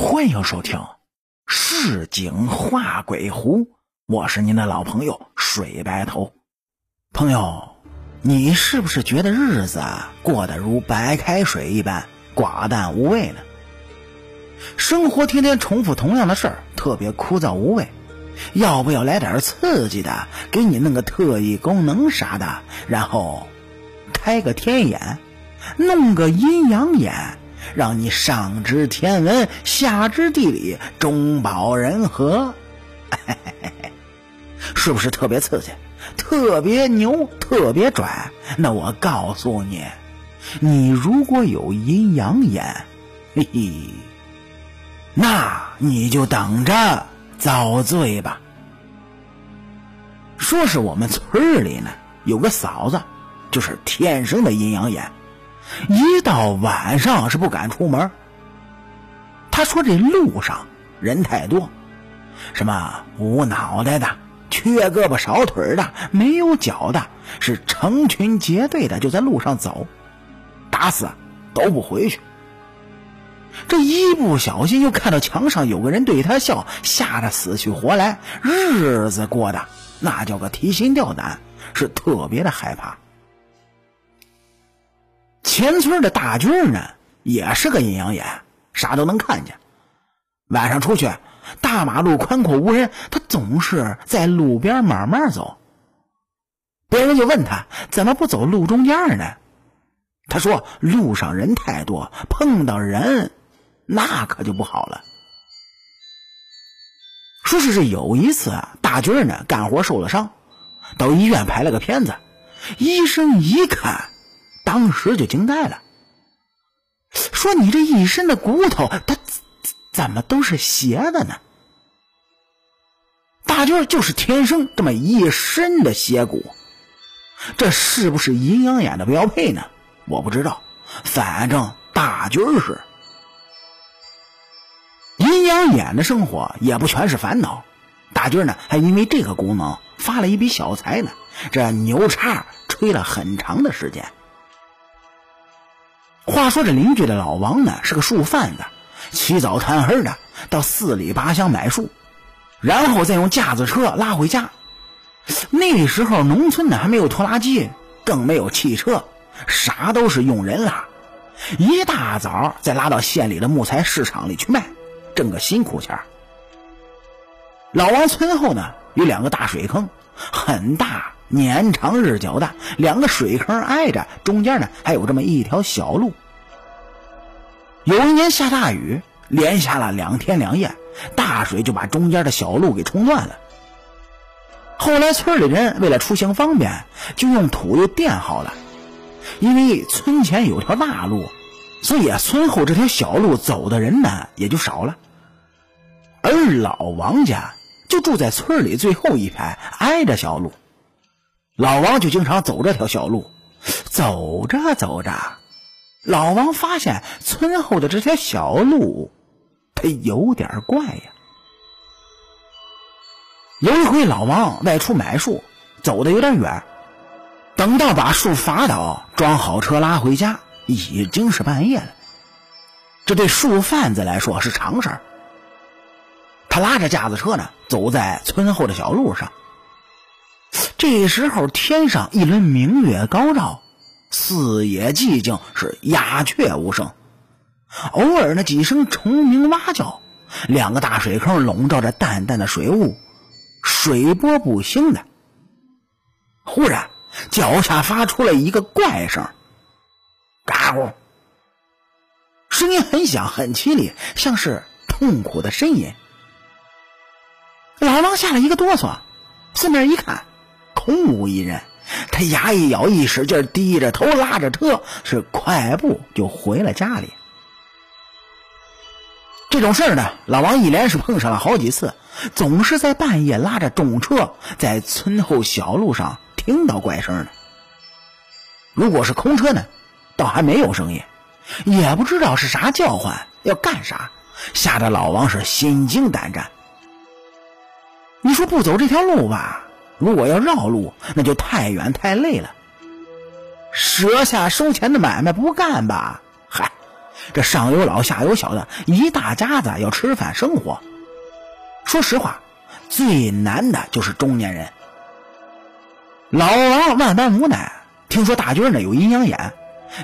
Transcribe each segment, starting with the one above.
欢迎收听《市井画鬼狐》，我是您的老朋友水白头。朋友，你是不是觉得日子过得如白开水一般寡淡无味呢？生活天天重复同样的事儿，特别枯燥无味。要不要来点刺激的？给你弄个特异功能啥的，然后开个天眼，弄个阴阳眼。让你上知天文，下知地理，中保人和，是不是特别刺激，特别牛，特别拽？那我告诉你，你如果有阴阳眼，嘿嘿，那你就等着遭罪吧。说是我们村里呢有个嫂子，就是天生的阴阳眼。一到晚上是不敢出门。他说：“这路上人太多，什么无脑袋的、缺胳膊少腿的、没有脚的，是成群结队的就在路上走，打死都不回去。这一不小心又看到墙上有个人对他笑，吓得死去活来，日子过得那叫个提心吊胆，是特别的害怕。”前村的大军呢，也是个阴阳眼，啥都能看见。晚上出去，大马路宽阔无人，他总是在路边慢慢走。别人就问他怎么不走路中间呢？他说路上人太多，碰到人那可就不好了。说是这有一次啊大军呢干活受了伤，到医院拍了个片子，医生一看。当时就惊呆了，说：“你这一身的骨头，它怎么都是斜的呢？”大军就是天生这么一身的斜骨，这是不是阴阳眼的标配呢？我不知道，反正大军是。阴阳眼的生活也不全是烦恼，大军呢还因为这个功能发了一笔小财呢。这牛叉吹了很长的时间。话说这邻居的老王呢，是个树贩子，起早贪黑的到四里八乡买树，然后再用架子车拉回家。那时候农村呢还没有拖拉机，更没有汽车，啥都是用人拉。一大早再拉到县里的木材市场里去卖，挣个辛苦钱。老王村后呢有两个大水坑，很大。年长日久的两个水坑挨着，中间呢还有这么一条小路。有一年下大雨，连下了两天两夜，大水就把中间的小路给冲断了。后来村里人为了出行方便，就用土又垫好了。因为村前有条大路，所以，村后这条小路走的人呢也就少了。而老王家就住在村里最后一排，挨着小路。老王就经常走这条小路，走着走着，老王发现村后的这条小路，它有点怪呀。有一回，老王外出买树，走的有点远，等到把树伐倒、装好车拉回家，已经是半夜了。这对树贩子来说是常事儿。他拉着架子车呢，走在村后的小路上。这时候，天上一轮明月高照，四野寂静，是鸦雀无声。偶尔那几声虫鸣蛙叫，两个大水坑笼罩着淡淡的水雾，水波不兴的。忽然，脚下发出了一个怪声，嘎咕，声音很响很凄厉，像是痛苦的呻吟。老王吓了一个哆嗦，四面一看。空无一人，他牙一咬，一使劲，低着头拉着车，是快步就回了家里。这种事儿呢，老王一连是碰上了好几次，总是在半夜拉着重车在村后小路上听到怪声的。如果是空车呢，倒还没有声音，也不知道是啥叫唤，要干啥，吓得老王是心惊胆战。你说不走这条路吧？如果要绕路，那就太远太累了。舍下收钱的买卖不干吧？嗨，这上有老下有小的一大家子要吃饭生活。说实话，最难的就是中年人。老王万般无奈，听说大军呢有阴阳眼，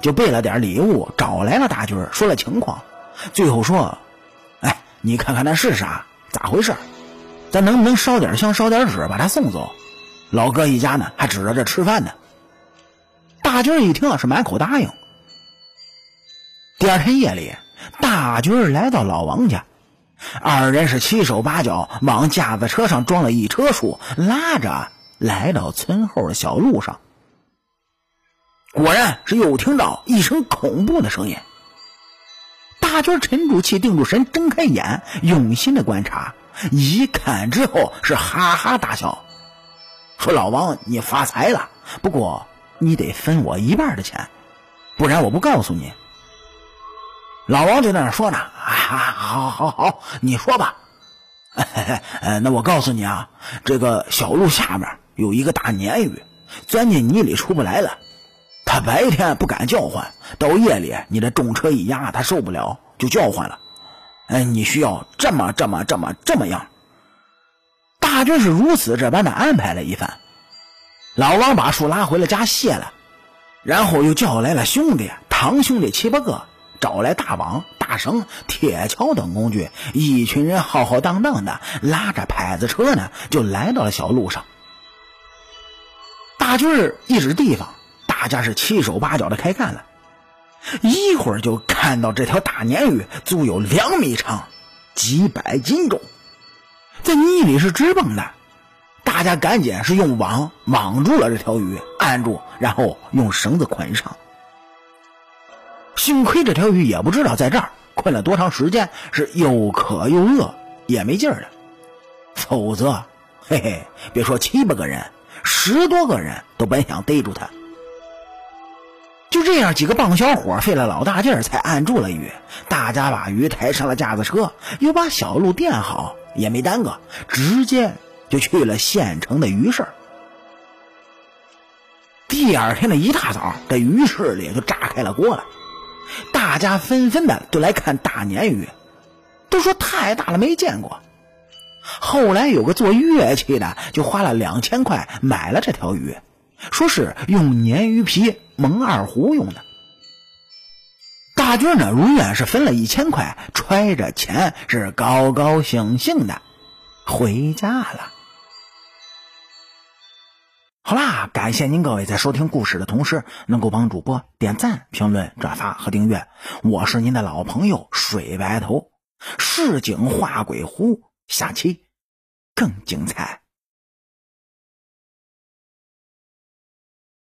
就备了点礼物找来了大军，说了情况，最后说：“哎，你看看那是啥？咋回事？咱能不能烧点香烧点纸把他送走？”老哥一家呢还指着这吃饭呢。大军一听是满口答应。第二天夜里，大军来到老王家，二人是七手八脚往架子车上装了一车书，拉着来到村后的小路上。果然是又听到一声恐怖的声音。大军沉住气，定住神，睁开眼，用心的观察，一看之后是哈哈大笑，说：“老王，你发财了，不过你得分我一半的钱，不然我不告诉你。”老王就在那说呢，啊，好，好，好，你说吧。呃，那我告诉你啊，这个小路下面有一个大鲶鱼，钻进泥里出不来了。它白天不敢叫唤，到夜里你这重车一压，它受不了就叫唤了。哎，你需要这么这么这么这么样。大军是如此这般的安排了一番。老王把树拉回了家卸了，然后又叫来了兄弟、堂兄弟七八个。找来大网、大绳、铁锹等工具，一群人浩浩荡荡的拉着牌子车呢，就来到了小路上。大军儿一指地方，大家是七手八脚的开干了。一会儿就看到这条大鲶鱼足有两米长，几百斤重，在泥里是直蹦的。大家赶紧是用网网住了这条鱼，按住，然后用绳子捆上。幸亏这条鱼也不知道在这儿困了多长时间，是又渴又饿，也没劲儿了。否则，嘿嘿，别说七八个人，十多个人都本想逮住它。就这样，几个棒小伙费了老大劲儿才按住了鱼。大家把鱼抬上了架子车，又把小路垫好，也没耽搁，直接就去了县城的鱼市。第二天的一大早，这鱼市里就炸开了锅了。大家纷纷的都来看大鲶鱼，都说太大了没见过。后来有个做乐器的，就花了两千块买了这条鱼，说是用鲶鱼皮蒙二胡用的。大军呢如愿是分了一千块，揣着钱是高高兴兴的回家了。好啦，感谢您各位在收听故事的同时，能够帮主播点赞、评论、转发和订阅。我是您的老朋友水白头，市井画鬼狐，下期更精彩。